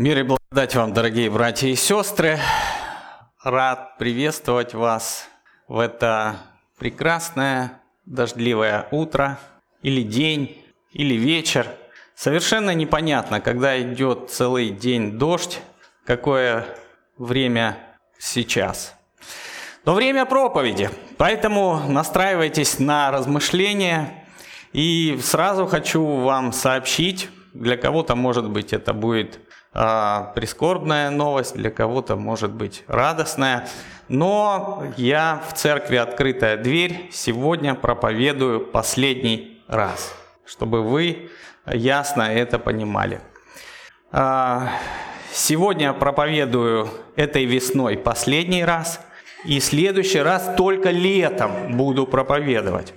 Мир и благодать вам, дорогие братья и сестры. Рад приветствовать вас в это прекрасное дождливое утро или день, или вечер. Совершенно непонятно, когда идет целый день дождь, какое время сейчас. Но время проповеди, поэтому настраивайтесь на размышления. И сразу хочу вам сообщить, для кого-то, может быть, это будет а, прискорбная новость, для кого-то может быть радостная. Но я в церкви «Открытая дверь» сегодня проповедую последний раз, чтобы вы ясно это понимали. А, сегодня проповедую этой весной последний раз, и следующий раз только летом буду проповедовать.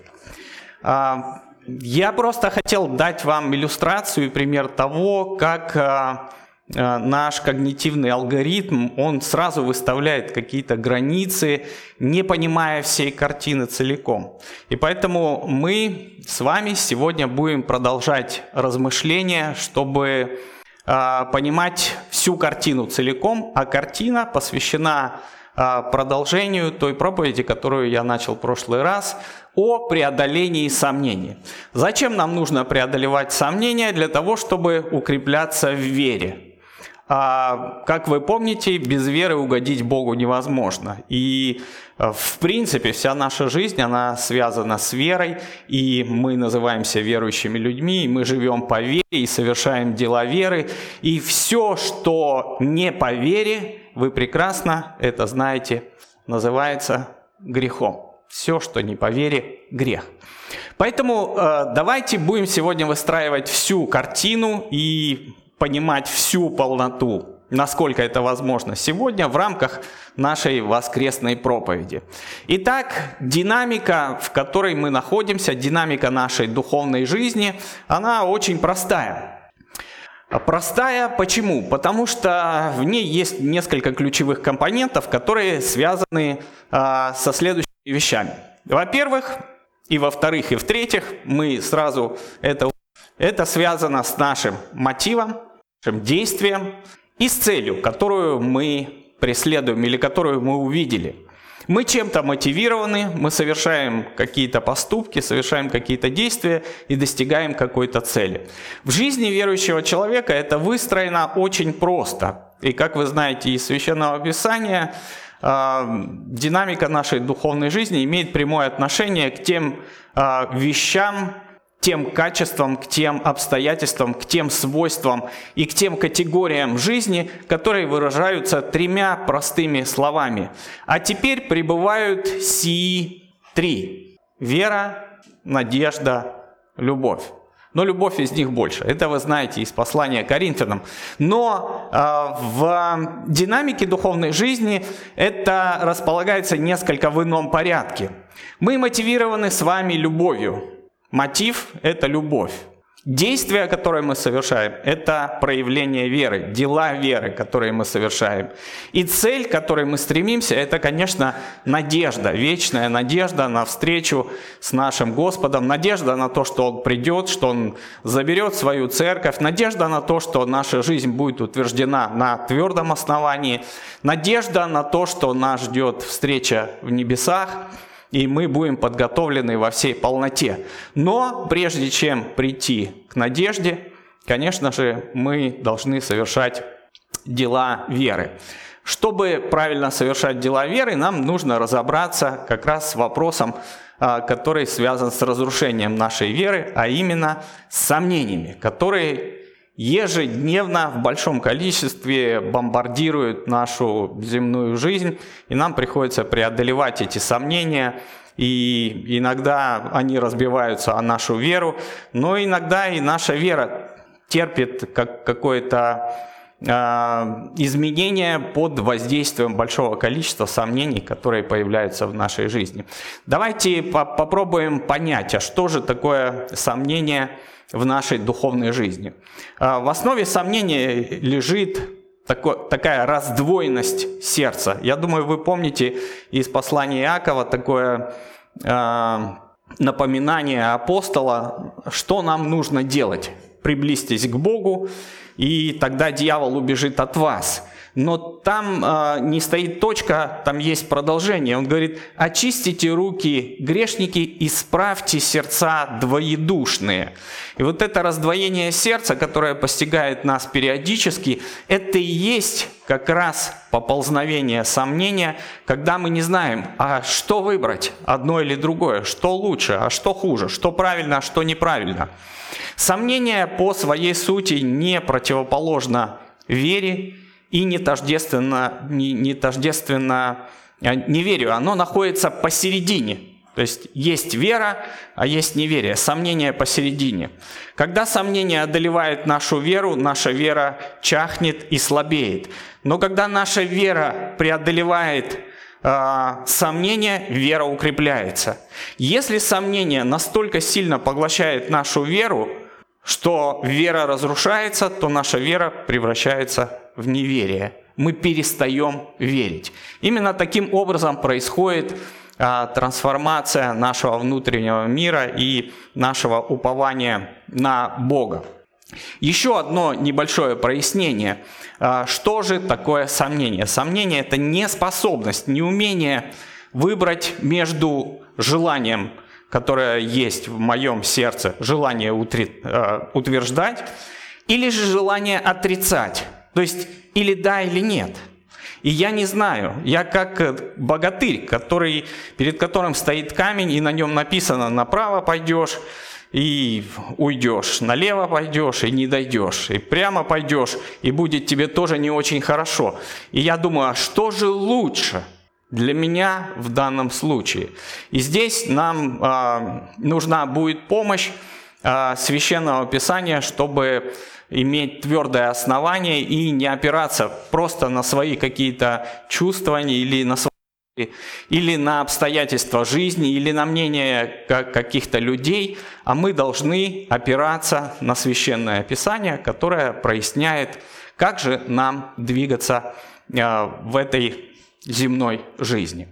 А, я просто хотел дать вам иллюстрацию и пример того, как наш когнитивный алгоритм, он сразу выставляет какие-то границы, не понимая всей картины целиком. И поэтому мы с вами сегодня будем продолжать размышления, чтобы э, понимать всю картину целиком, а картина посвящена э, продолжению той проповеди, которую я начал в прошлый раз, о преодолении сомнений. Зачем нам нужно преодолевать сомнения? Для того, чтобы укрепляться в вере. А, как вы помните, без веры угодить Богу невозможно. И, э, в принципе, вся наша жизнь, она связана с верой, и мы называемся верующими людьми, и мы живем по вере, и совершаем дела веры. И все, что не по вере, вы прекрасно это знаете, называется грехом. Все, что не по вере, грех. Поэтому э, давайте будем сегодня выстраивать всю картину и понимать всю полноту, насколько это возможно сегодня в рамках нашей воскресной проповеди. Итак, динамика, в которой мы находимся, динамика нашей духовной жизни, она очень простая. Простая почему? Потому что в ней есть несколько ключевых компонентов, которые связаны а, со следующими вещами. Во-первых, и во-вторых, и в-третьих, мы сразу это, это связано с нашим мотивом, нашим действиям и с целью, которую мы преследуем или которую мы увидели. Мы чем-то мотивированы, мы совершаем какие-то поступки, совершаем какие-то действия и достигаем какой-то цели. В жизни верующего человека это выстроено очень просто. И как вы знаете из Священного Писания, а, динамика нашей духовной жизни имеет прямое отношение к тем а, вещам, тем качествам, к тем обстоятельствам, к тем свойствам и к тем категориям жизни, которые выражаются тремя простыми словами. А теперь пребывают сии три. Вера, надежда, любовь. Но любовь из них больше. Это вы знаете из послания Коринфянам. Но э, в динамике духовной жизни это располагается несколько в ином порядке. Мы мотивированы с вами любовью. Мотив – это любовь. Действия, которые мы совершаем, это проявление веры, дела веры, которые мы совершаем. И цель, к которой мы стремимся, это, конечно, надежда, вечная надежда на встречу с нашим Господом, надежда на то, что Он придет, что Он заберет свою церковь, надежда на то, что наша жизнь будет утверждена на твердом основании, надежда на то, что нас ждет встреча в небесах – и мы будем подготовлены во всей полноте. Но прежде чем прийти к надежде, конечно же, мы должны совершать дела веры. Чтобы правильно совершать дела веры, нам нужно разобраться как раз с вопросом, а, который связан с разрушением нашей веры, а именно с сомнениями, которые ежедневно в большом количестве бомбардируют нашу земную жизнь, и нам приходится преодолевать эти сомнения, и иногда они разбиваются о нашу веру, но иногда и наша вера терпит как какое-то э, изменение под воздействием большого количества сомнений, которые появляются в нашей жизни. Давайте по попробуем понять, а что же такое сомнение – в нашей духовной жизни. А, в основе сомнения лежит такая раздвоенность сердца. Я думаю, вы помните из послания Иакова такое а, напоминание апостола, что нам нужно делать. Приблизьтесь к Богу, и тогда дьявол убежит от вас. Но там э, не стоит точка, там есть продолжение. Он говорит, очистите руки грешники, исправьте сердца двоедушные. И вот это раздвоение сердца, которое постигает нас периодически, это и есть как раз поползновение сомнения, когда мы не знаем, а что выбрать, одно или другое, что лучше, а что хуже, что правильно, а что неправильно. Сомнение по своей сути не противоположно вере, и не тождественно, не, не тождественно а, неверию. Оно находится посередине. То есть есть вера, а есть неверие. Сомнение посередине. Когда сомнение одолевает нашу веру, наша вера чахнет и слабеет. Но когда наша вера преодолевает э, сомнение, вера укрепляется. Если сомнение настолько сильно поглощает нашу веру, что вера разрушается, то наша вера превращается в неверие. Мы перестаем верить. Именно таким образом происходит а, трансформация нашего внутреннего мира и нашего упования на Бога. Еще одно небольшое прояснение. А, что же такое сомнение? Сомнение – это неспособность, неумение выбрать между желанием, которое есть в моем сердце, желание а, утверждать, или же желание отрицать. То есть или да, или нет. И я не знаю, я как э, богатырь, который, перед которым стоит камень, и на нем написано «направо пойдешь», и уйдешь, налево пойдешь и не дойдешь, и прямо пойдешь, и будет тебе тоже не очень хорошо. И я думаю, а что же лучше для меня в данном случае? И здесь нам э, нужна будет помощь священного писания, чтобы иметь твердое основание и не опираться просто на свои какие-то чувствования или на свои или на обстоятельства жизни, или на мнение каких-то людей, а мы должны опираться на священное писание, которое проясняет, как же нам двигаться э, в этой земной жизни.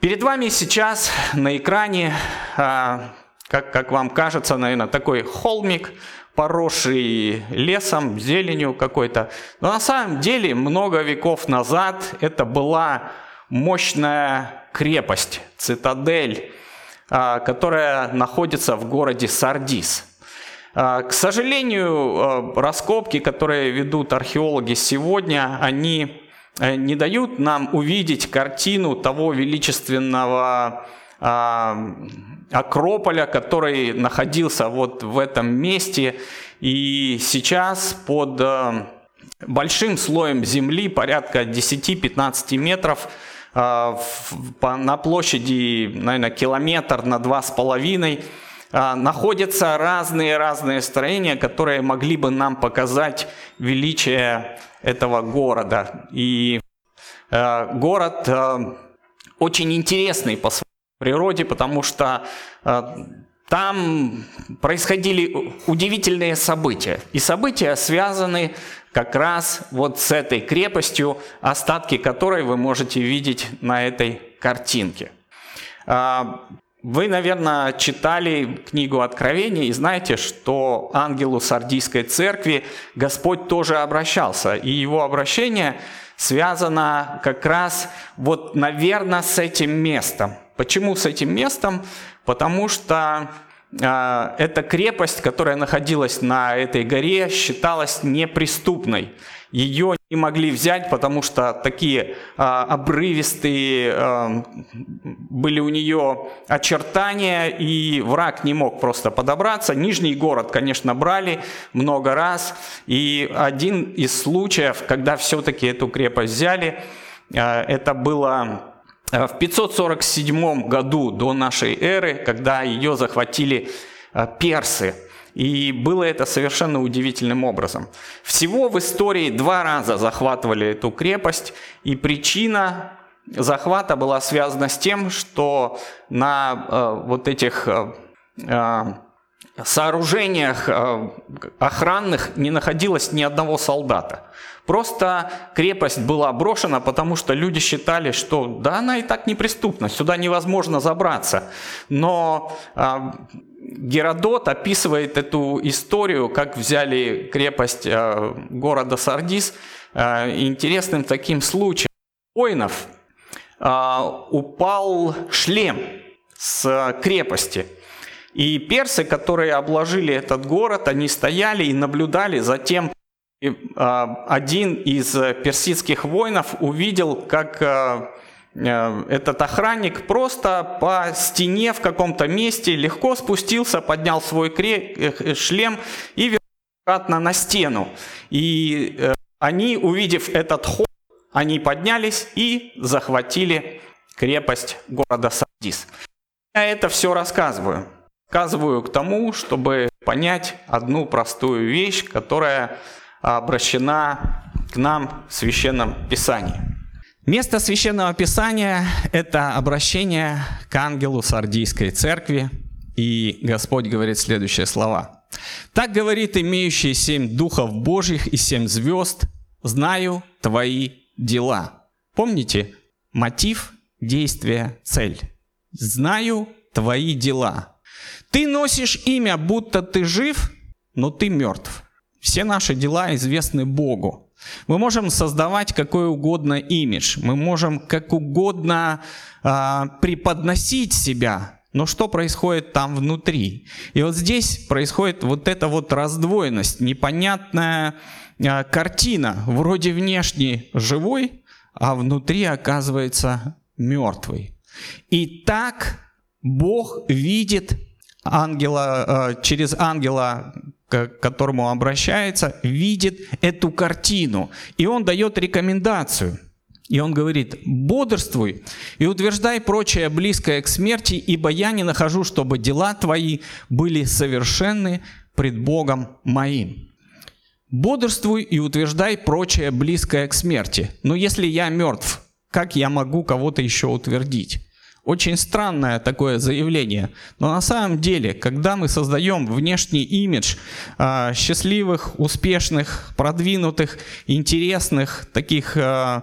Перед вами сейчас на экране, э, как, как вам кажется, наверное, такой холмик – поросший лесом, зеленью какой-то. Но на самом деле много веков назад это была мощная крепость, цитадель, а, которая находится в городе Сардис. А, к сожалению, а, раскопки, которые ведут археологи сегодня, они э, не дают нам увидеть картину того величественного Акрополя, который находился вот в этом месте. И сейчас под э, большим слоем земли, порядка 10-15 метров, э, на площади, наверное, километр на два с половиной, э, находятся разные-разные строения, которые могли бы нам показать величие этого города. И город очень интересный по своему природе, потому что э, там происходили удивительные события. И события связаны как раз вот с этой крепостью, остатки которой вы можете видеть на этой картинке. А, вы, наверное, читали книгу Откровения и знаете, что ангелу Сардийской церкви Господь тоже обращался. И его обращение связано как раз вот, наверное, с этим местом – Почему с этим местом? Потому что э, эта крепость, которая находилась на этой горе, считалась неприступной. Ее не могли взять, потому что такие э, обрывистые э, были у нее очертания, и враг не мог просто подобраться. Нижний город, конечно, брали много раз. И один из случаев, когда все-таки эту крепость взяли, э, это было в 547 году до нашей эры, когда ее захватили э, персы. И было это совершенно удивительным образом. Всего в истории два раза захватывали эту крепость, и причина захвата была связана с тем, что на э, вот этих сооружениях э, охранных не находилось ни одного солдата. Просто крепость была брошена, потому что люди считали, что да, она и так неприступна, сюда невозможно забраться. Но э, Геродот описывает эту историю, как взяли крепость э, города Сардис, интересным таким случаем. Воинов упал шлем с крепости. И персы, которые обложили этот город, они стояли и наблюдали за тем, и, один из персидских воинов увидел, как Э, этот охранник просто по стене в каком-то месте легко спустился, поднял свой э, шлем и вернулся обратно на стену. И э, они, увидев этот ход, они поднялись и захватили крепость города Сардис. Я это все рассказываю. Рассказываю к тому, чтобы понять одну простую вещь, которая обращена к нам в Священном Писании. Место Священного Писания – это обращение к ангелу Сардийской церкви, и Господь говорит следующие слова. «Так говорит имеющий семь духов Божьих и семь звезд, знаю твои дела». Помните? Мотив, действие, цель. «Знаю твои дела». Ты носишь имя, будто ты жив, но ты мертв. Все наши дела известны Богу – мы можем создавать какой угодно имидж, мы можем как угодно э, преподносить себя, но что происходит там внутри? И вот здесь происходит вот эта вот раздвоенность, непонятная э, картина, вроде внешне живой, а внутри оказывается мертвый. И так Бог видит ангела, э, через ангела к которому обращается, видит эту картину. И он дает рекомендацию. И он говорит, бодрствуй и утверждай прочее близкое к смерти, ибо я не нахожу, чтобы дела твои были совершенны пред Богом моим. Бодрствуй и утверждай прочее близкое к смерти. Но если я мертв, как я могу кого-то еще утвердить? Очень странное такое заявление. Но на самом деле, когда мы создаем внешний имидж э, счастливых, успешных, продвинутых, интересных, таких э,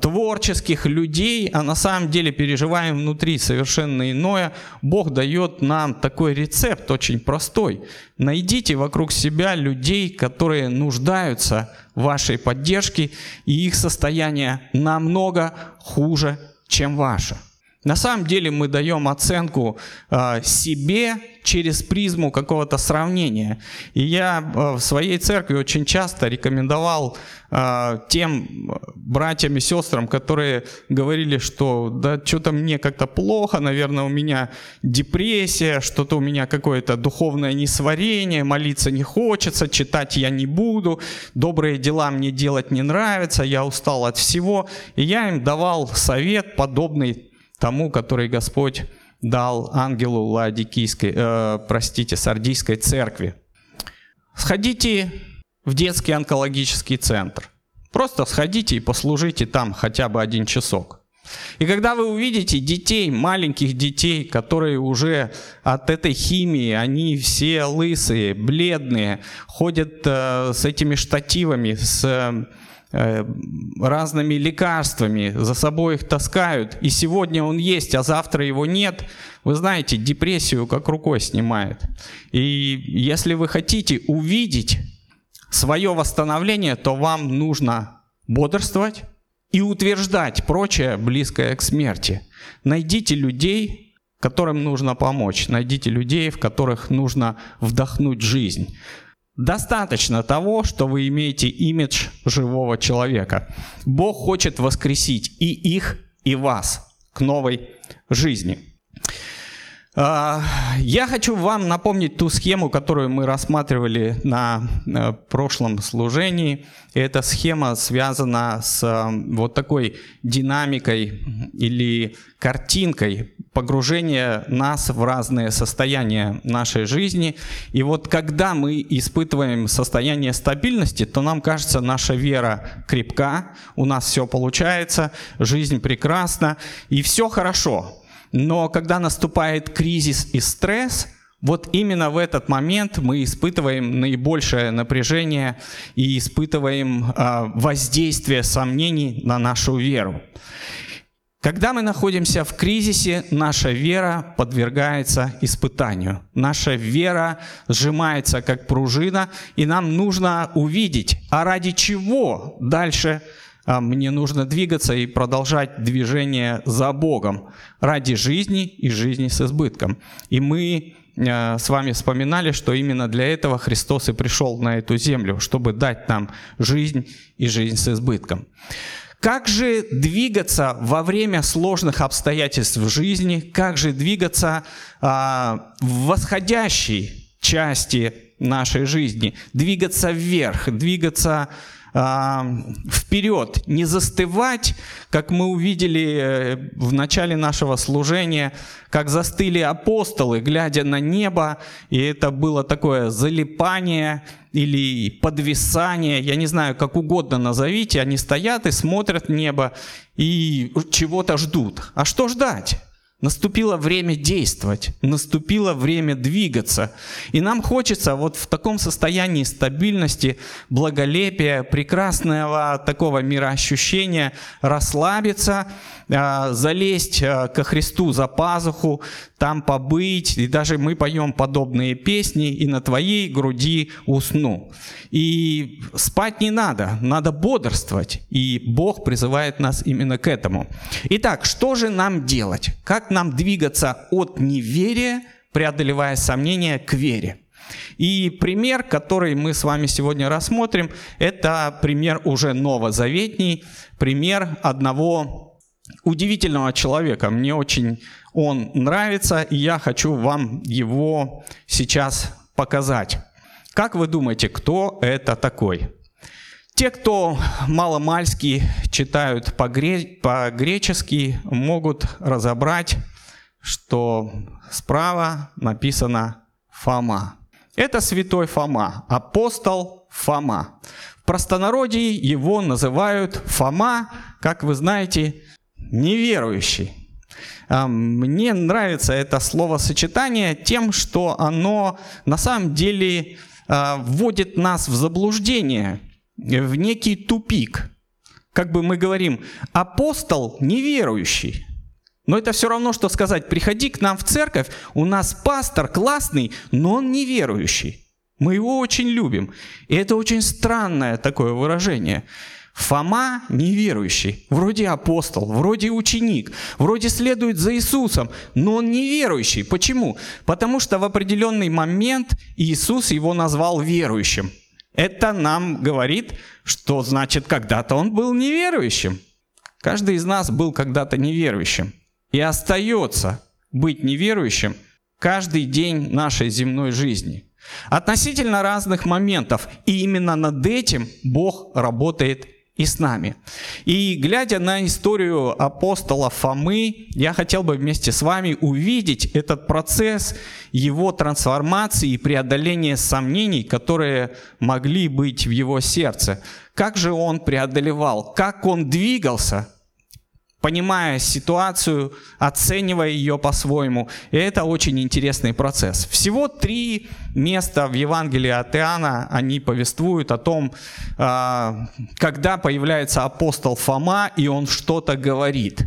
творческих людей, а на самом деле переживаем внутри совершенно иное, Бог дает нам такой рецепт очень простой. Найдите вокруг себя людей, которые нуждаются в вашей поддержке, и их состояние намного хуже, чем ваше. На самом деле мы даем оценку э, себе через призму какого-то сравнения. И я э, в своей церкви очень часто рекомендовал э, тем братьям и сестрам, которые говорили, что да что-то мне как-то плохо, наверное, у меня депрессия, что-то у меня какое-то духовное несварение, молиться не хочется, читать я не буду, добрые дела мне делать не нравится, я устал от всего. И я им давал совет подобный тому, который Господь дал ангелу Ладикийской, э, простите, Сардийской церкви. Сходите в детский онкологический центр. Просто сходите и послужите там хотя бы один часок. И когда вы увидите детей, маленьких детей, которые уже от этой химии, они все лысые, бледные, ходят э, с этими штативами, с Э, разными лекарствами, за собой их таскают, и сегодня он есть, а завтра его нет, вы знаете, депрессию как рукой снимает. И если вы хотите увидеть свое восстановление, то вам нужно бодрствовать и утверждать прочее, близкое к смерти. Найдите людей, которым нужно помочь. Найдите людей, в которых нужно вдохнуть жизнь. Достаточно того, что вы имеете имидж живого человека. Бог хочет воскресить и их, и вас к новой жизни. А, я хочу вам напомнить ту схему, которую мы рассматривали на прошлом служении. Эта схема связана с вот такой динамикой или картинкой погружение нас в разные состояния нашей жизни. И вот когда мы испытываем состояние стабильности, то нам кажется, наша вера крепка, у нас все получается, жизнь прекрасна и все хорошо. Но когда наступает кризис и стресс, вот именно в этот момент мы испытываем наибольшее напряжение и испытываем э, воздействие сомнений на нашу веру. Когда мы находимся в кризисе, наша вера подвергается испытанию. Наша вера сжимается как пружина, и нам нужно увидеть, а ради чего дальше а, мне нужно двигаться и продолжать движение за Богом ради жизни и жизни с избытком. И мы а, с вами вспоминали, что именно для этого Христос и пришел на эту землю, чтобы дать нам жизнь и жизнь с избытком. Как же двигаться во время сложных обстоятельств в жизни? Как же двигаться а, в восходящей части нашей жизни? Двигаться вверх, двигаться а, вперед, не застывать, как мы увидели э, в начале нашего служения, как застыли апостолы, глядя на небо, и это было такое залипание или подвисание, я не знаю, как угодно назовите, они стоят и смотрят в небо и чего-то ждут. А что ждать? Наступило время действовать, наступило время двигаться. И нам хочется вот в таком состоянии стабильности, благолепия, прекрасного такого мироощущения расслабиться, залезть а, ко Христу за пазуху, там побыть. И даже мы поем подобные песни, и на твоей груди усну. И спать не надо, надо бодрствовать. И Бог призывает нас именно к этому. Итак, что же нам делать? Как нам двигаться от неверия, преодолевая сомнения, к вере? И пример, который мы с вами сегодня рассмотрим, это пример уже новозаветний, пример одного удивительного человека. Мне очень он нравится, и я хочу вам его сейчас показать. Как вы думаете, кто это такой? Те, кто маломальски читают по-гречески, могут разобрать, что справа написано Фома. Это святой Фома, апостол Фома. В простонародье его называют Фома, как вы знаете, неверующий. А, мне нравится это словосочетание тем, что оно на самом деле а, вводит нас в заблуждение, в некий тупик. Как бы мы говорим, апостол неверующий. Но это все равно, что сказать, приходи к нам в церковь, у нас пастор классный, но он неверующий. Мы его очень любим. И это очень странное такое выражение. Фома неверующий, вроде апостол, вроде ученик, вроде следует за Иисусом, но он неверующий. Почему? Потому что в определенный момент Иисус его назвал верующим. Это нам говорит, что значит когда-то он был неверующим. Каждый из нас был когда-то неверующим и остается быть неверующим каждый день нашей земной жизни. Относительно разных моментов. И именно над этим Бог работает и с нами. И глядя на историю апостола Фомы, я хотел бы вместе с вами увидеть этот процесс его трансформации и преодоления сомнений, которые могли быть в его сердце. Как же он преодолевал, как он двигался понимая ситуацию, оценивая ее по-своему. И это очень интересный процесс. Всего три места в Евангелии от Иоанна, они повествуют о том, а, когда появляется апостол Фома, и он что-то говорит.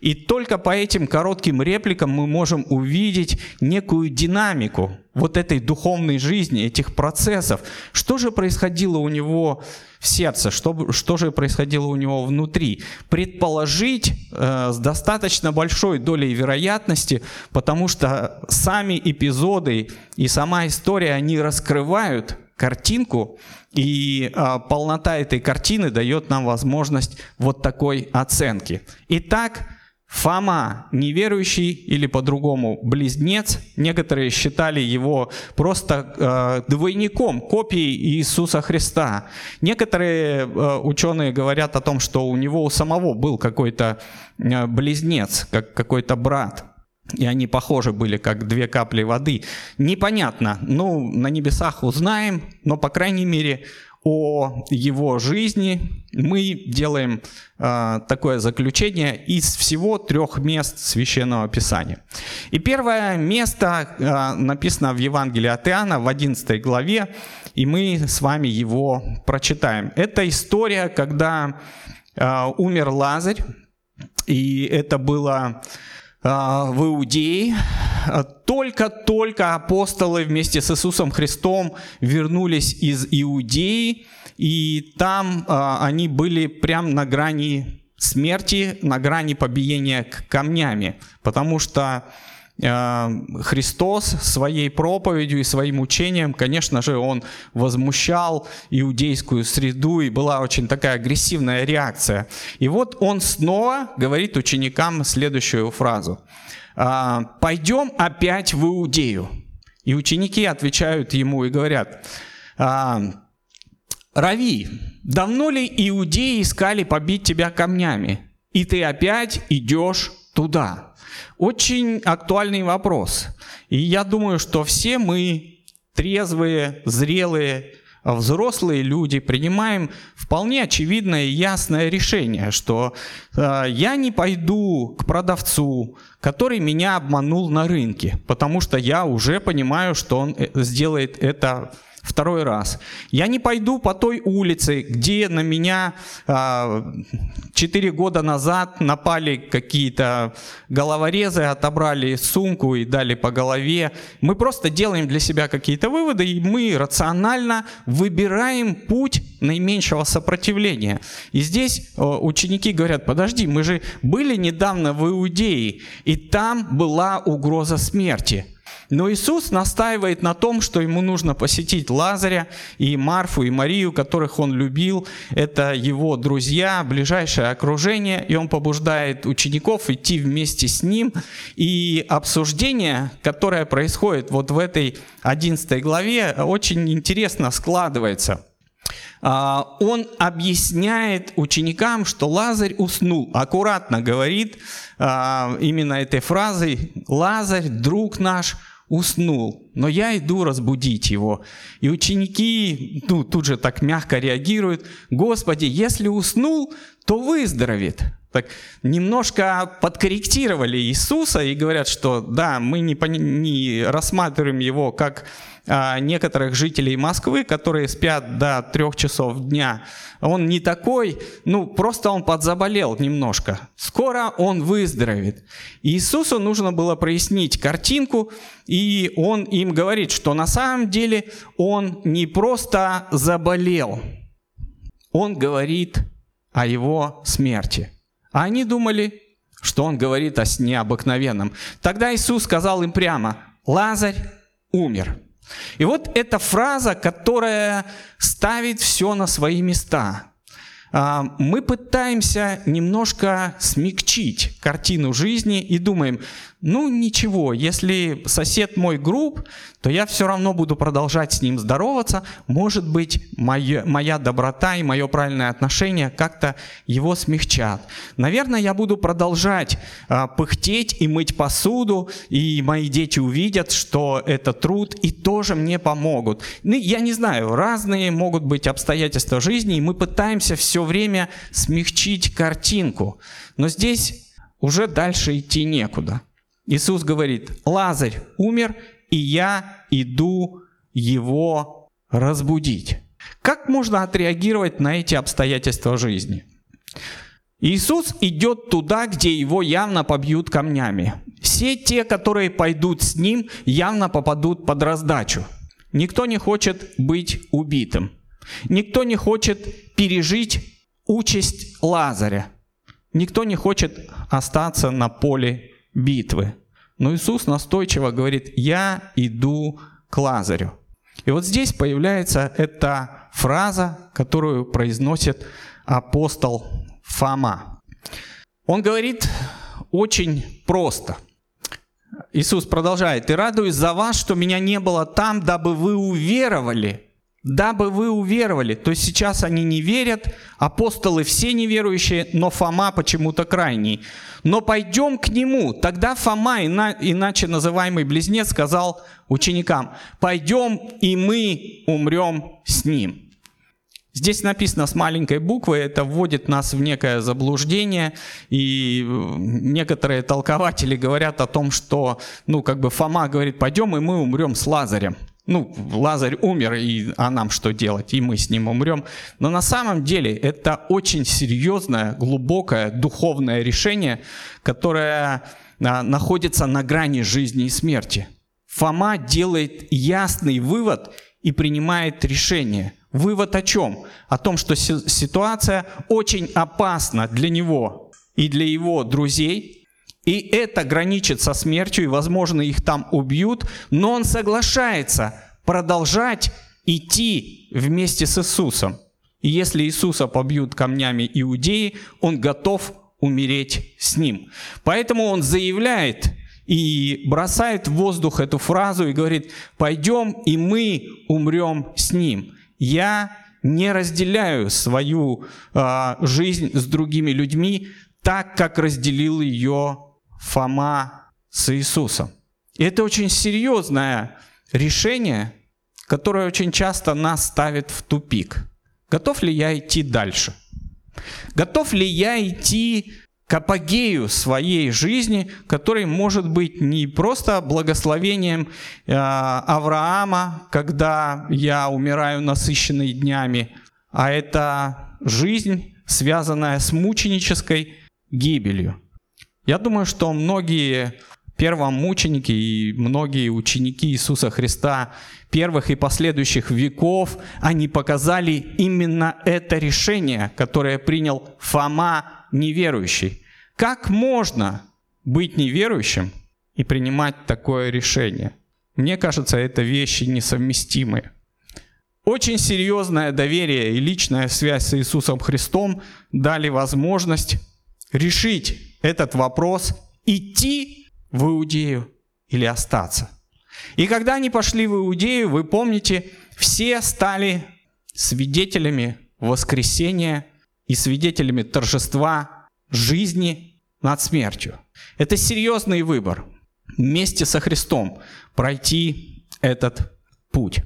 И только по этим коротким репликам мы можем увидеть некую динамику вот этой духовной жизни, этих процессов. Что же происходило у него в сердце, что, что же происходило у него внутри. Предположить э, с достаточно большой долей вероятности, потому что сами эпизоды и сама история, они раскрывают картинку, и э, полнота этой картины дает нам возможность вот такой оценки. Итак, Фома неверующий или по-другому близнец. Некоторые считали его просто э, двойником, копией Иисуса Христа. Некоторые э, ученые говорят о том, что у него у самого был какой-то э, близнец, как какой-то брат. И они похожи были, как две капли воды. Непонятно. Ну, на небесах узнаем, но, по крайней мере, о его жизни, мы делаем э, такое заключение из всего трех мест священного писания. И первое место э, написано в Евангелии от Иоанна в 11 главе, и мы с вами его прочитаем. Это история, когда э, умер Лазарь, и это было в Иудее, только-только апостолы вместе с Иисусом Христом вернулись из Иудеи, и там а, они были прям на грани смерти, на грани побиения камнями, потому что а, Христос своей проповедью и своим учением, конечно же, он возмущал иудейскую среду, и была очень такая агрессивная реакция. И вот он снова говорит ученикам следующую фразу – а, пойдем опять в Иудею. И ученики отвечают ему и говорят, «А, Рави, давно ли иудеи искали побить тебя камнями, и ты опять идешь туда? Очень актуальный вопрос. И я думаю, что все мы трезвые, зрелые, взрослые люди принимаем вполне очевидное и ясное решение, что э, я не пойду к продавцу, который меня обманул на рынке, потому что я уже понимаю, что он э, сделает это второй раз. Я не пойду по той улице, где на меня а, четыре года назад напали какие-то головорезы, отобрали сумку и дали по голове. Мы просто делаем для себя какие-то выводы, и мы рационально выбираем путь наименьшего сопротивления. И здесь ученики говорят, подожди, мы же были недавно в Иудее, и там была угроза смерти. Но Иисус настаивает на том, что ему нужно посетить Лазаря и Марфу и Марию, которых он любил. Это его друзья, ближайшее окружение, и он побуждает учеников идти вместе с ним. И обсуждение, которое происходит вот в этой 11 главе, очень интересно складывается а, он объясняет ученикам, что Лазарь уснул. Аккуратно говорит а, именно этой фразой «Лазарь, друг наш, уснул, но я иду разбудить его. И ученики ну, тут же так мягко реагируют, Господи, если уснул, то выздоровеет. Так немножко подкорректировали Иисуса и говорят, что да, мы не, не рассматриваем его как а, некоторых жителей Москвы, которые спят до трех часов дня. Он не такой, ну просто он подзаболел немножко. Скоро он выздоровеет. Иисусу нужно было прояснить картинку, и он им говорит, что на самом деле он не просто заболел, он говорит о его смерти. А они думали, что он говорит о сне обыкновенном. Тогда Иисус сказал им прямо, Лазарь умер. И вот эта фраза, которая ставит все на свои места. А, мы пытаемся немножко смягчить картину жизни и думаем, ну ничего, если сосед мой груб, то я все равно буду продолжать с ним здороваться. Может быть, моя, моя доброта и мое правильное отношение как-то его смягчат. Наверное, я буду продолжать а, пыхтеть и мыть посуду, и мои дети увидят, что это труд, и тоже мне помогут. Ну, я не знаю, разные могут быть обстоятельства жизни, и мы пытаемся все время смягчить картинку. Но здесь уже дальше идти некуда. Иисус говорит, Лазарь умер, и я иду его разбудить. Как можно отреагировать на эти обстоятельства жизни? Иисус идет туда, где его явно побьют камнями. Все те, которые пойдут с ним, явно попадут под раздачу. Никто не хочет быть убитым. Никто не хочет пережить участь Лазаря. Никто не хочет остаться на поле битвы. Но Иисус настойчиво говорит, я иду к Лазарю. И вот здесь появляется эта фраза, которую произносит апостол Фома. Он говорит очень просто. Иисус продолжает, «И радуюсь за вас, что меня не было там, дабы вы уверовали, дабы вы уверовали. То есть сейчас они не верят, апостолы все неверующие, но Фома почему-то крайний. Но пойдем к нему. Тогда Фома, иначе называемый близнец, сказал ученикам, пойдем и мы умрем с ним. Здесь написано с маленькой буквы, это вводит нас в некое заблуждение, и некоторые толкователи говорят о том, что, ну, как бы Фома говорит, пойдем, и мы умрем с Лазарем. Ну, Лазарь умер, и, а нам что делать? И мы с ним умрем. Но на самом деле это очень серьезное, глубокое, духовное решение, которое а, находится на грани жизни и смерти. Фома делает ясный вывод и принимает решение – Вывод о чем? О том, что ситуация очень опасна для него и для его друзей, и это граничит со смертью, и, возможно, их там убьют, но он соглашается продолжать идти вместе с Иисусом. И если Иисуса побьют камнями иудеи, он готов умереть с ним. Поэтому он заявляет и бросает в воздух эту фразу и говорит, пойдем, и мы умрем с ним я не разделяю свою э, жизнь с другими людьми так, как разделил ее Фома с Иисусом. И это очень серьезное решение, которое очень часто нас ставит в тупик. Готов ли я идти дальше? Готов ли я идти к апогею своей жизни, который может быть не просто благословением э, Авраама, когда я умираю насыщенной днями, а это жизнь, связанная с мученической гибелью. Я думаю, что многие первомученики и многие ученики Иисуса Христа первых и последующих веков, они показали именно это решение, которое принял Фома неверующий. Как можно быть неверующим и принимать такое решение? Мне кажется, это вещи несовместимые. Очень серьезное доверие и личная связь с Иисусом Христом дали возможность решить этот вопрос, идти в Иудею или остаться. И когда они пошли в Иудею, вы помните, все стали свидетелями воскресения и свидетелями торжества жизни над смертью. Это серьезный выбор вместе со Христом пройти этот путь.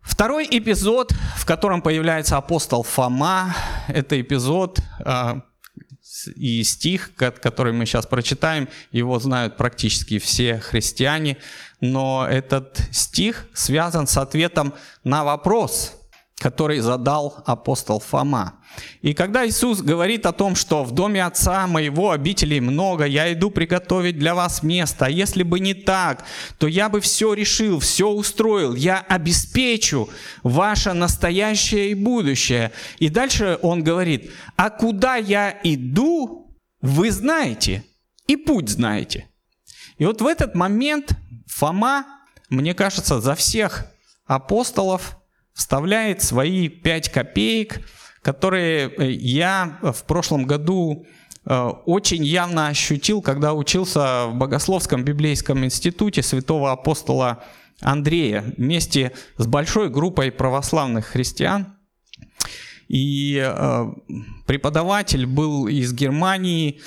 Второй эпизод, в котором появляется апостол Фома, это эпизод э, и стих, который мы сейчас прочитаем, его знают практически все христиане, но этот стих связан с ответом на вопрос, который задал апостол Фома. И когда Иисус говорит о том, что в доме Отца моего обителей много, я иду приготовить для вас место, а если бы не так, то я бы все решил, все устроил, я обеспечу ваше настоящее и будущее. И дальше он говорит, а куда я иду, вы знаете, и путь знаете. И вот в этот момент Фома, мне кажется, за всех апостолов вставляет свои 5 копеек, которые э, я в прошлом году э, очень явно ощутил, когда учился в Богословском библейском институте святого апостола Андрея вместе с большой группой православных христиан. И э, преподаватель был из Германии,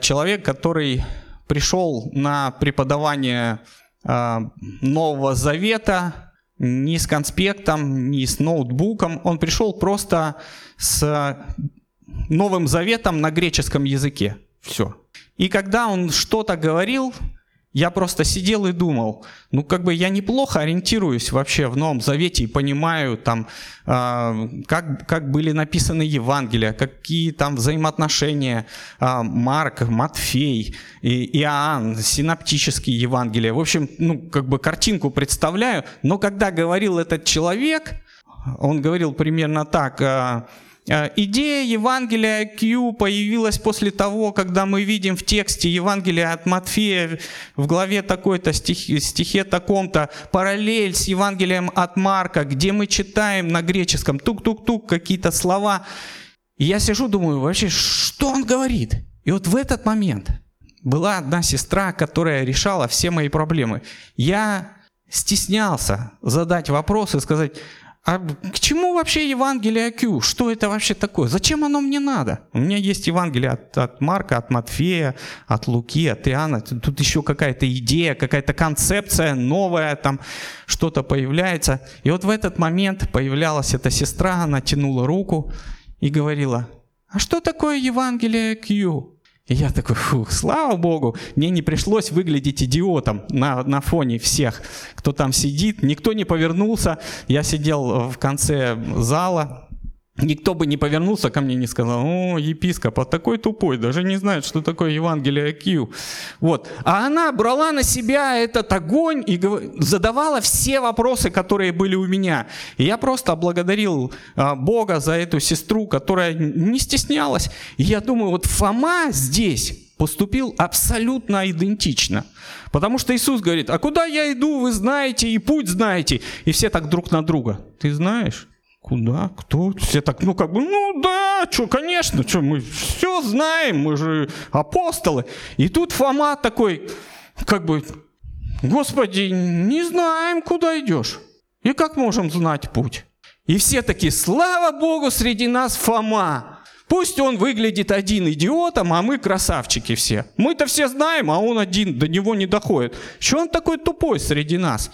человек, который пришел на преподавание Нового Завета, ни с конспектом, ни с ноутбуком. Он пришел просто с Новым Заветом на греческом языке. Все. И когда он что-то говорил, я просто сидел и думал, ну как бы я неплохо ориентируюсь вообще в Новом Завете и понимаю там, э, как, как были написаны Евангелия, какие там взаимоотношения э, Марк, Матфей, и, Иоанн, синаптические Евангелия. В общем, ну как бы картинку представляю, но когда говорил этот человек, он говорил примерно так, э, идея Евангелия Q появилась после того, когда мы видим в тексте Евангелия от Матфея в главе такой-то, стихе, стихе таком-то, параллель с Евангелием от Марка, где мы читаем на греческом тук-тук-тук какие-то слова. Я сижу, думаю, вообще, что он говорит? И вот в этот момент была одна сестра, которая решала все мои проблемы. Я стеснялся задать вопрос и сказать, а к чему вообще Евангелие Q? Что это вообще такое? Зачем оно мне надо? У меня есть Евангелие от, от Марка, от Матфея, от Луки, от Иоанна. Тут еще какая-то идея, какая-то концепция новая, там что-то появляется. И вот в этот момент появлялась эта сестра, она тянула руку и говорила, а что такое Евангелие Q? И я такой, фух, слава богу, мне не пришлось выглядеть идиотом на, на фоне всех, кто там сидит. Никто не повернулся. Я сидел в конце зала, Никто бы не повернулся ко мне и не сказал, о, епископ, а такой тупой, даже не знает, что такое Евангелие Q. Вот. А она брала на себя этот огонь и задавала все вопросы, которые были у меня. И я просто благодарил а, Бога за эту сестру, которая не стеснялась. И я думаю, вот Фома здесь поступил абсолютно идентично. Потому что Иисус говорит, а куда я иду, вы знаете, и путь знаете. И все так друг на друга. Ты знаешь? Куда? Кто? Все так, ну как бы, ну да, что, конечно, что, мы все знаем, мы же апостолы. И тут Фома такой, как бы, Господи, не знаем, куда идешь. И как можем знать путь? И все такие, слава Богу, среди нас Фома. Пусть он выглядит один идиотом, а мы красавчики все. Мы-то все знаем, а он один, до него не доходит. Что он такой тупой среди нас?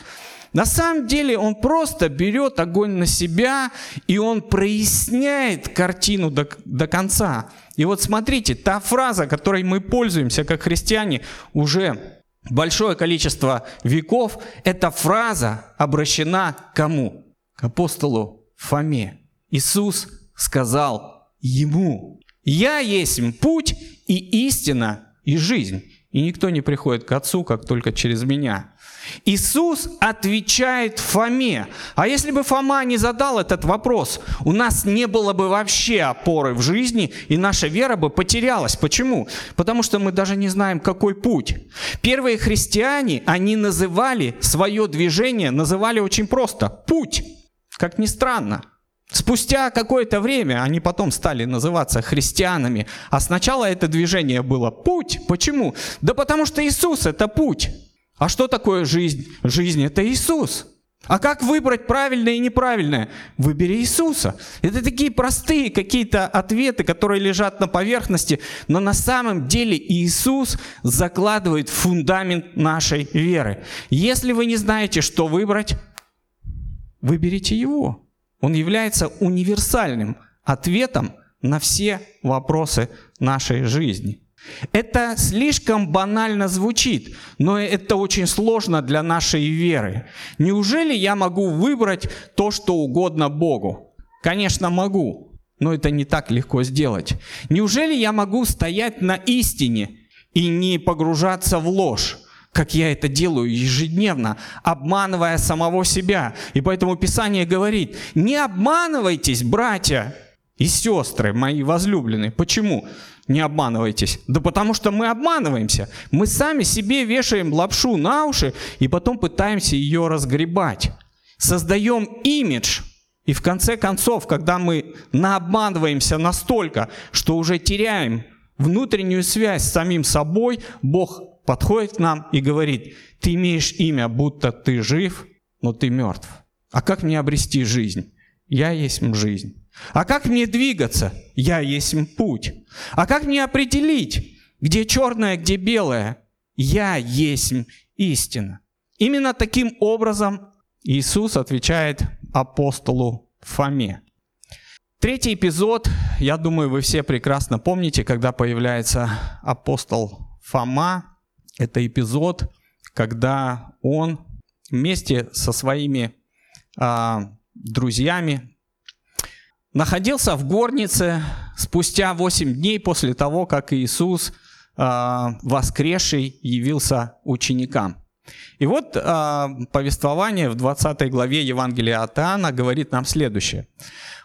На самом деле он просто берет огонь на себя, и он проясняет картину до, до конца. И вот смотрите, та фраза, которой мы пользуемся как христиане уже большое количество веков, эта фраза обращена к кому? К апостолу Фоме. Иисус сказал ему, «Я есть путь и истина и жизнь, и никто не приходит к Отцу, как только через меня». Иисус отвечает Фоме. А если бы Фома не задал этот вопрос, у нас не было бы вообще опоры в жизни, и наша вера бы потерялась. Почему? Потому что мы даже не знаем, какой путь. Первые христиане, они называли свое движение, называли очень просто – путь. Как ни странно. Спустя какое-то время они потом стали называться христианами, а сначала это движение было путь. Почему? Да потому что Иисус – это путь. А что такое жизнь? Жизнь – это Иисус. А как выбрать правильное и неправильное? Выбери Иисуса. Это такие простые какие-то ответы, которые лежат на поверхности, но на самом деле Иисус закладывает фундамент нашей веры. Если вы не знаете, что выбрать, выберите Его. Он является универсальным ответом на все вопросы нашей жизни. Это слишком банально звучит, но это очень сложно для нашей веры. Неужели я могу выбрать то, что угодно Богу? Конечно, могу, но это не так легко сделать. Неужели я могу стоять на истине и не погружаться в ложь? как я это делаю ежедневно, обманывая самого себя. И поэтому Писание говорит, не обманывайтесь, братья и сестры мои возлюбленные. Почему? не обманывайтесь. Да потому что мы обманываемся. Мы сами себе вешаем лапшу на уши и потом пытаемся ее разгребать. Создаем имидж. И в конце концов, когда мы наобманываемся настолько, что уже теряем внутреннюю связь с самим собой, Бог подходит к нам и говорит, ты имеешь имя, будто ты жив, но ты мертв. А как мне обрести жизнь? Я есть жизнь. А как мне двигаться? Я есть путь. А как мне определить, где черное, где белое? Я есть истина. Именно таким образом Иисус отвечает апостолу Фоме. Третий эпизод, я думаю, вы все прекрасно помните, когда появляется апостол Фома. Это эпизод, когда он вместе со своими а, друзьями, находился в горнице спустя 8 дней после того, как Иисус э, воскресший явился ученикам. И вот э, повествование в 20 главе Евангелия от Иоанна говорит нам следующее.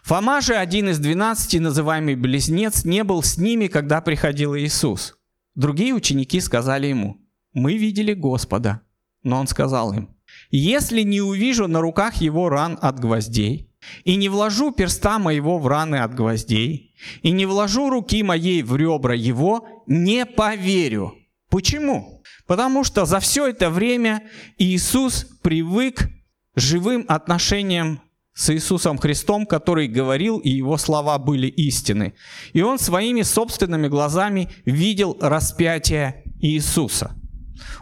«Фома же, один из двенадцати, называемый Близнец, не был с ними, когда приходил Иисус. Другие ученики сказали ему, «Мы видели Господа». Но он сказал им, «Если не увижу на руках его ран от гвоздей, и не вложу перста моего в раны от гвоздей, и не вложу руки моей в ребра его, не поверю. Почему? Потому что за все это время Иисус привык живым отношениям с Иисусом Христом, который говорил, и его слова были истины. И он своими собственными глазами видел распятие Иисуса.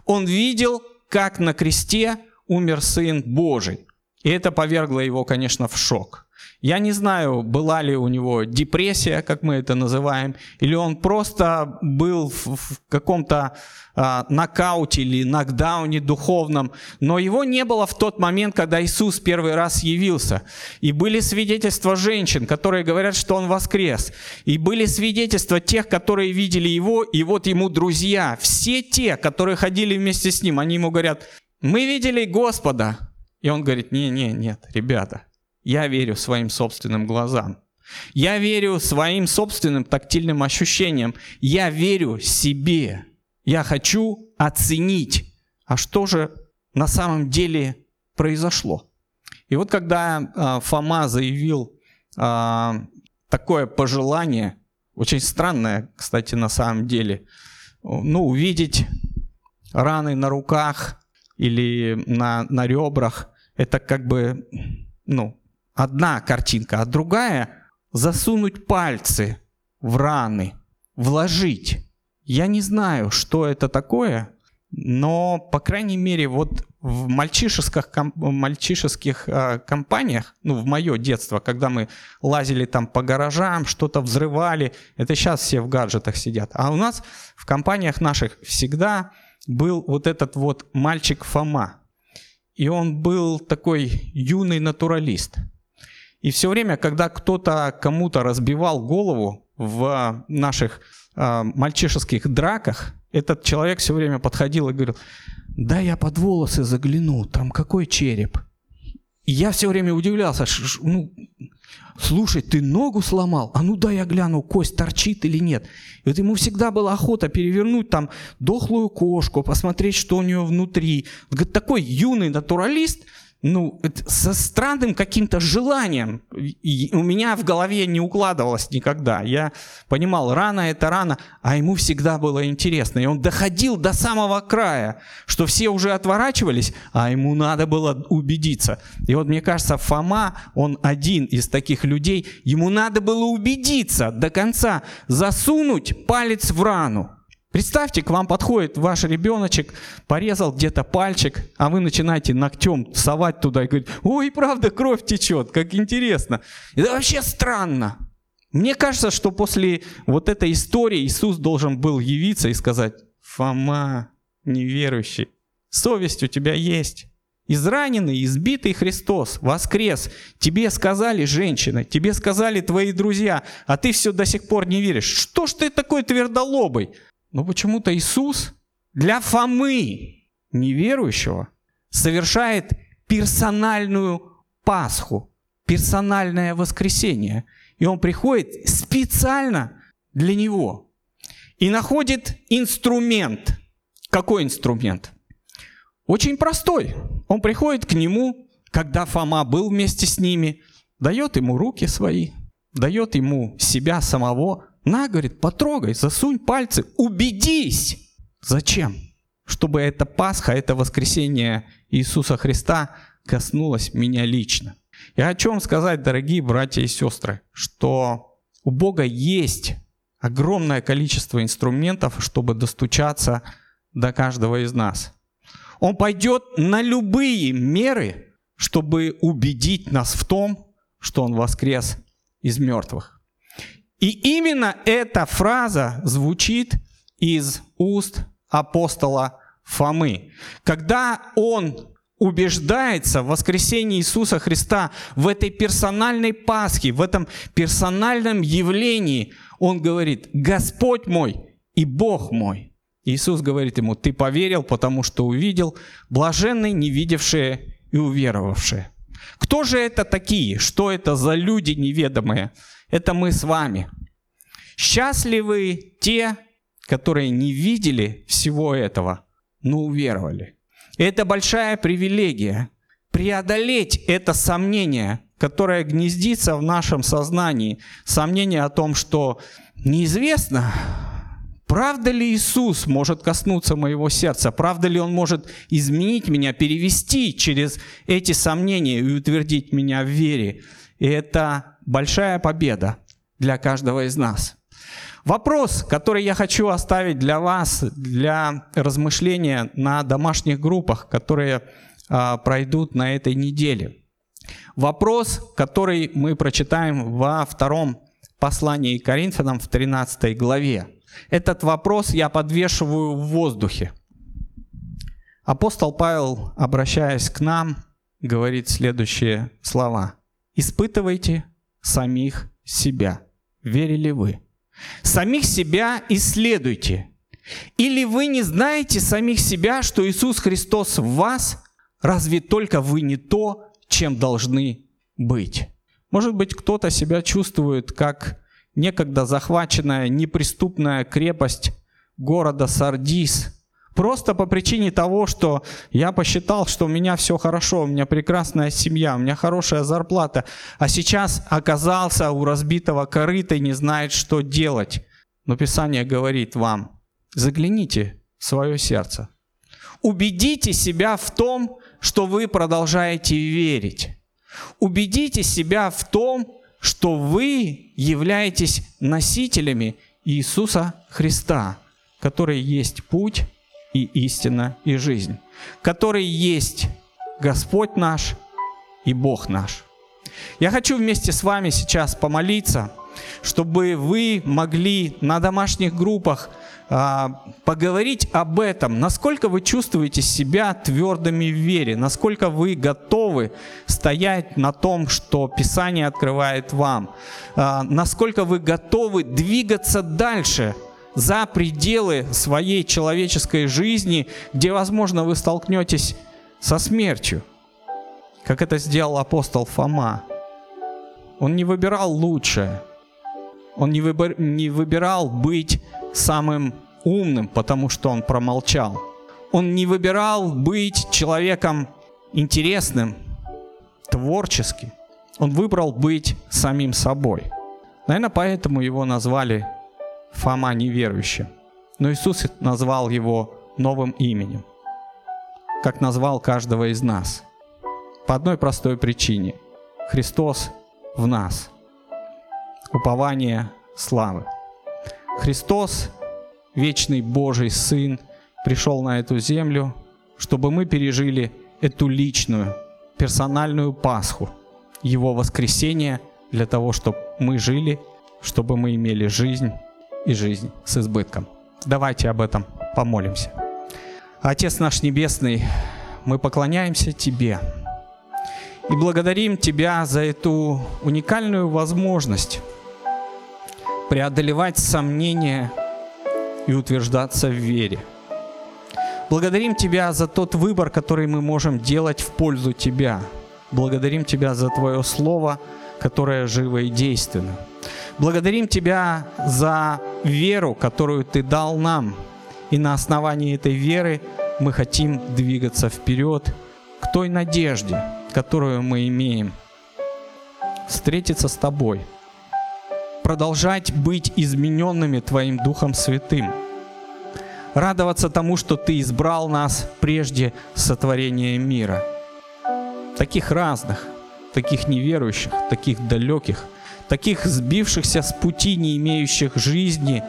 Он видел, как на кресте умер Сын Божий. И это повергло его, конечно, в шок. Я не знаю, была ли у него депрессия, как мы это называем, или он просто был в, каком-то а, нокауте или нокдауне духовном, но его не было в тот момент, когда Иисус первый раз явился. И были свидетельства женщин, которые говорят, что он воскрес. И были свидетельства тех, которые видели его, и вот ему друзья, все те, которые ходили вместе с ним, они ему говорят, мы видели Господа. И он говорит, не-не, нет, ребята, я верю своим собственным глазам. Я верю своим собственным тактильным ощущениям. Я верю себе. Я хочу оценить, а что же на самом деле произошло. И вот когда э, Фома заявил э, такое пожелание, очень странное, кстати, на самом деле, ну, увидеть раны на руках или на, на ребрах, это как бы, ну, одна картинка, а другая – засунуть пальцы в раны, вложить. Я не знаю, что это такое, но, по крайней мере, вот в мальчишеских, мальчишеских э, компаниях, ну, в мое детство, когда мы лазили там по гаражам, что-то взрывали, это сейчас все в гаджетах сидят. А у нас в компаниях наших всегда был вот этот вот мальчик Фома. И он был такой юный натуралист – и все время, когда кто-то кому-то разбивал голову в наших э, мальчишеских драках, этот человек все время подходил и говорил, да я под волосы загляну, там какой череп. И я все время удивлялся, ну, слушай, ты ногу сломал? А ну да я гляну, кость торчит или нет. И вот ему всегда была охота перевернуть там дохлую кошку, посмотреть, что у нее внутри. Говорит, такой юный натуралист – ну, со странным каким-то желанием. И у меня в голове не укладывалось никогда. Я понимал, рано это рано, а ему всегда было интересно. И он доходил до самого края, что все уже отворачивались, а ему надо было убедиться. И вот мне кажется, Фома, он один из таких людей, ему надо было убедиться до конца, засунуть палец в рану. Представьте, к вам подходит ваш ребеночек, порезал где-то пальчик, а вы начинаете ногтем совать туда и говорить, ой, правда, кровь течет, как интересно. Это вообще странно. Мне кажется, что после вот этой истории Иисус должен был явиться и сказать, Фома, неверующий, совесть у тебя есть. Израненный, избитый Христос воскрес. Тебе сказали женщины, тебе сказали твои друзья, а ты все до сих пор не веришь. Что ж ты такой твердолобый? Но почему-то Иисус для Фомы, неверующего, совершает персональную Пасху, персональное воскресение. И он приходит специально для него и находит инструмент. Какой инструмент? Очень простой. Он приходит к нему, когда Фома был вместе с ними, дает ему руки свои, дает ему себя самого, на, говорит, потрогай, засунь пальцы, убедись. Зачем? Чтобы эта Пасха, это воскресение Иисуса Христа коснулось меня лично. Я хочу вам сказать, дорогие братья и сестры, что у Бога есть огромное количество инструментов, чтобы достучаться до каждого из нас. Он пойдет на любые меры, чтобы убедить нас в том, что Он воскрес из мертвых. И именно эта фраза звучит из уст апостола Фомы. Когда он убеждается в воскресении Иисуса Христа, в этой персональной Пасхе, в этом персональном явлении, он говорит, Господь мой и Бог мой. Иисус говорит ему, ты поверил, потому что увидел, блаженные, не видевшие и уверовавшие. Кто же это такие? Что это за люди неведомые? Это мы с вами. Счастливы те, которые не видели всего этого, но уверовали. это большая привилегия преодолеть это сомнение, которое гнездится в нашем сознании. Сомнение о том, что неизвестно, Правда ли Иисус может коснуться моего сердца? Правда ли Он может изменить меня, перевести через эти сомнения и утвердить меня в вере? И это большая победа для каждого из нас. Вопрос, который я хочу оставить для вас, для размышления на домашних группах, которые а, пройдут на этой неделе. Вопрос, который мы прочитаем во втором послании Коринфянам в 13 главе. Этот вопрос я подвешиваю в воздухе. Апостол Павел, обращаясь к нам, говорит следующие слова. «Испытывайте самих себя. Верили вы? Самих себя исследуйте. Или вы не знаете самих себя, что Иисус Христос в вас? Разве только вы не то, чем должны быть?» Может быть, кто-то себя чувствует как некогда захваченная неприступная крепость города Сардис, просто по причине того, что я посчитал, что у меня все хорошо, у меня прекрасная семья, у меня хорошая зарплата, а сейчас оказался у разбитого корыта и не знает, что делать. Но Писание говорит вам, загляните в свое сердце. Убедите себя в том, что вы продолжаете верить. Убедите себя в том, что вы являетесь носителями Иисуса Христа, который есть путь и истина и жизнь, который есть Господь наш и Бог наш. Я хочу вместе с вами сейчас помолиться, чтобы вы могли на домашних группах а, поговорить об этом, насколько вы чувствуете себя твердыми в вере, насколько вы готовы стоять на том, что Писание открывает вам, а, насколько вы готовы двигаться дальше за пределы своей человеческой жизни, где, возможно, вы столкнетесь со смертью, как это сделал апостол Фома. Он не выбирал лучшее, он не, выбор, не выбирал быть самым умным, потому что он промолчал. Он не выбирал быть человеком интересным, творческим. Он выбрал быть самим собой. Наверное, поэтому его назвали Фома неверующим. Но Иисус назвал его новым именем, как назвал каждого из нас. По одной простой причине. Христос в нас. Упование славы. Христос, вечный Божий Сын, пришел на эту землю, чтобы мы пережили эту личную, персональную Пасху, Его воскресение для того, чтобы мы жили, чтобы мы имели жизнь и жизнь с избытком. Давайте об этом помолимся. Отец наш Небесный, мы поклоняемся Тебе и благодарим Тебя за эту уникальную возможность преодолевать сомнения и утверждаться в вере. Благодарим Тебя за тот выбор, который мы можем делать в пользу Тебя. Благодарим Тебя за Твое Слово, которое живо и действенно. Благодарим Тебя за веру, которую Ты дал нам. И на основании этой веры мы хотим двигаться вперед к той надежде, которую мы имеем. Встретиться с Тобой – продолжать быть измененными Твоим Духом Святым. Радоваться тому, что Ты избрал нас прежде сотворения мира. Таких разных, таких неверующих, таких далеких, таких сбившихся с пути, не имеющих жизни,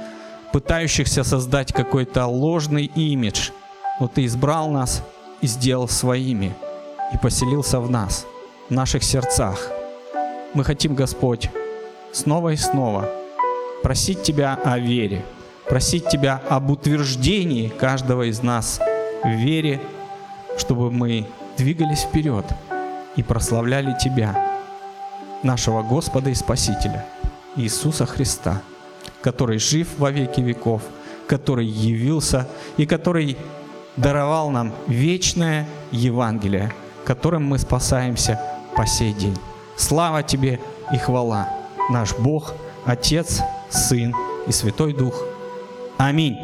пытающихся создать какой-то ложный имидж. Но Ты избрал нас и сделал своими, и поселился в нас, в наших сердцах. Мы хотим, Господь, снова и снова просить Тебя о вере, просить Тебя об утверждении каждого из нас в вере, чтобы мы двигались вперед и прославляли Тебя, нашего Господа и Спасителя, Иисуса Христа, который жив во веки веков, который явился и который даровал нам вечное Евангелие, которым мы спасаемся по сей день. Слава Тебе и хвала! наш Бог, Отец, Сын и Святой Дух. Аминь.